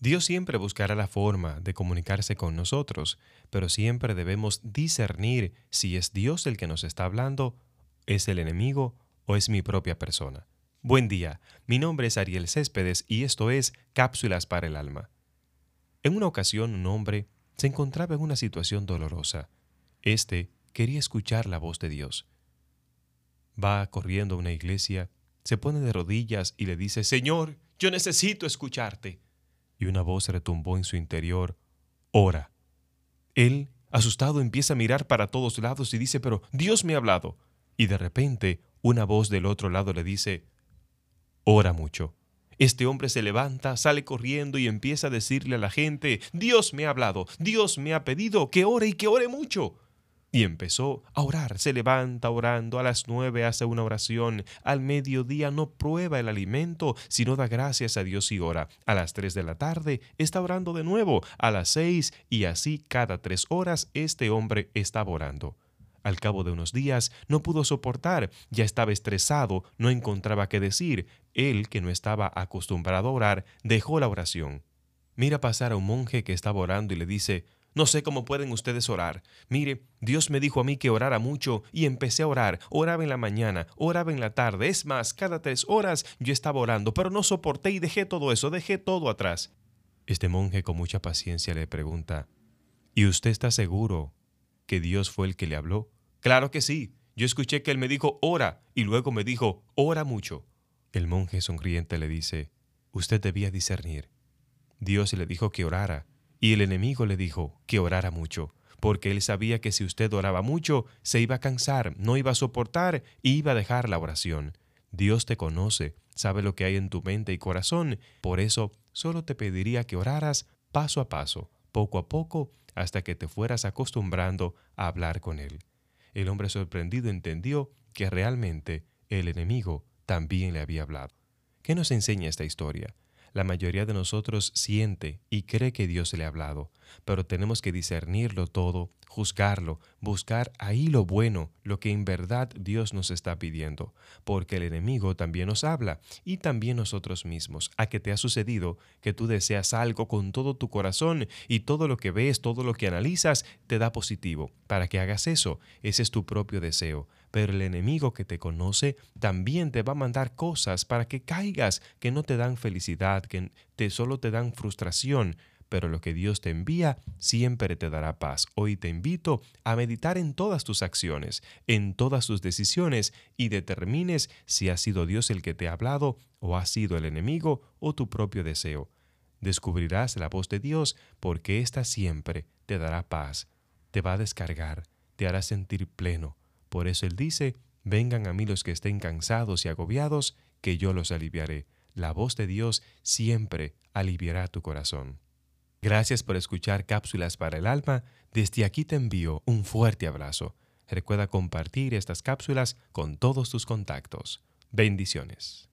Dios siempre buscará la forma de comunicarse con nosotros, pero siempre debemos discernir si es Dios el que nos está hablando, es el enemigo o es mi propia persona. Buen día, mi nombre es Ariel Céspedes y esto es Cápsulas para el Alma. En una ocasión un hombre se encontraba en una situación dolorosa. Este quería escuchar la voz de Dios. Va corriendo a una iglesia, se pone de rodillas y le dice, Señor, yo necesito escucharte y una voz retumbó en su interior, ora. Él, asustado, empieza a mirar para todos lados y dice, pero Dios me ha hablado. Y de repente una voz del otro lado le dice, ora mucho. Este hombre se levanta, sale corriendo y empieza a decirle a la gente, Dios me ha hablado, Dios me ha pedido que ore y que ore mucho. Y empezó a orar, se levanta orando, a las nueve hace una oración, al mediodía no prueba el alimento, sino da gracias a Dios y ora. A las tres de la tarde está orando de nuevo, a las seis y así cada tres horas este hombre estaba orando. Al cabo de unos días no pudo soportar, ya estaba estresado, no encontraba qué decir. Él, que no estaba acostumbrado a orar, dejó la oración. Mira pasar a un monje que estaba orando y le dice, no sé cómo pueden ustedes orar. Mire, Dios me dijo a mí que orara mucho y empecé a orar. Oraba en la mañana, oraba en la tarde. Es más, cada tres horas yo estaba orando, pero no soporté y dejé todo eso, dejé todo atrás. Este monje con mucha paciencia le pregunta, ¿y usted está seguro que Dios fue el que le habló? Claro que sí. Yo escuché que él me dijo, ora, y luego me dijo, ora mucho. El monje sonriente le dice, usted debía discernir. Dios le dijo que orara y el enemigo le dijo que orara mucho, porque él sabía que si usted oraba mucho, se iba a cansar, no iba a soportar y iba a dejar la oración. Dios te conoce, sabe lo que hay en tu mente y corazón, por eso solo te pediría que oraras paso a paso, poco a poco, hasta que te fueras acostumbrando a hablar con Él. El hombre sorprendido entendió que realmente el enemigo también le había hablado. ¿Qué nos enseña esta historia? La mayoría de nosotros siente y cree que Dios le ha hablado, pero tenemos que discernirlo todo, juzgarlo, buscar ahí lo bueno, lo que en verdad Dios nos está pidiendo, porque el enemigo también nos habla y también nosotros mismos. ¿A qué te ha sucedido que tú deseas algo con todo tu corazón y todo lo que ves, todo lo que analizas te da positivo? Para que hagas eso, ese es tu propio deseo pero el enemigo que te conoce también te va a mandar cosas para que caigas que no te dan felicidad, que te solo te dan frustración, pero lo que Dios te envía siempre te dará paz. Hoy te invito a meditar en todas tus acciones, en todas tus decisiones y determines si ha sido Dios el que te ha hablado o ha sido el enemigo o tu propio deseo. Descubrirás la voz de Dios porque ésta siempre te dará paz, te va a descargar, te hará sentir pleno, por eso Él dice, vengan a mí los que estén cansados y agobiados, que yo los aliviaré. La voz de Dios siempre aliviará tu corazón. Gracias por escuchar Cápsulas para el Alma. Desde aquí te envío un fuerte abrazo. Recuerda compartir estas cápsulas con todos tus contactos. Bendiciones.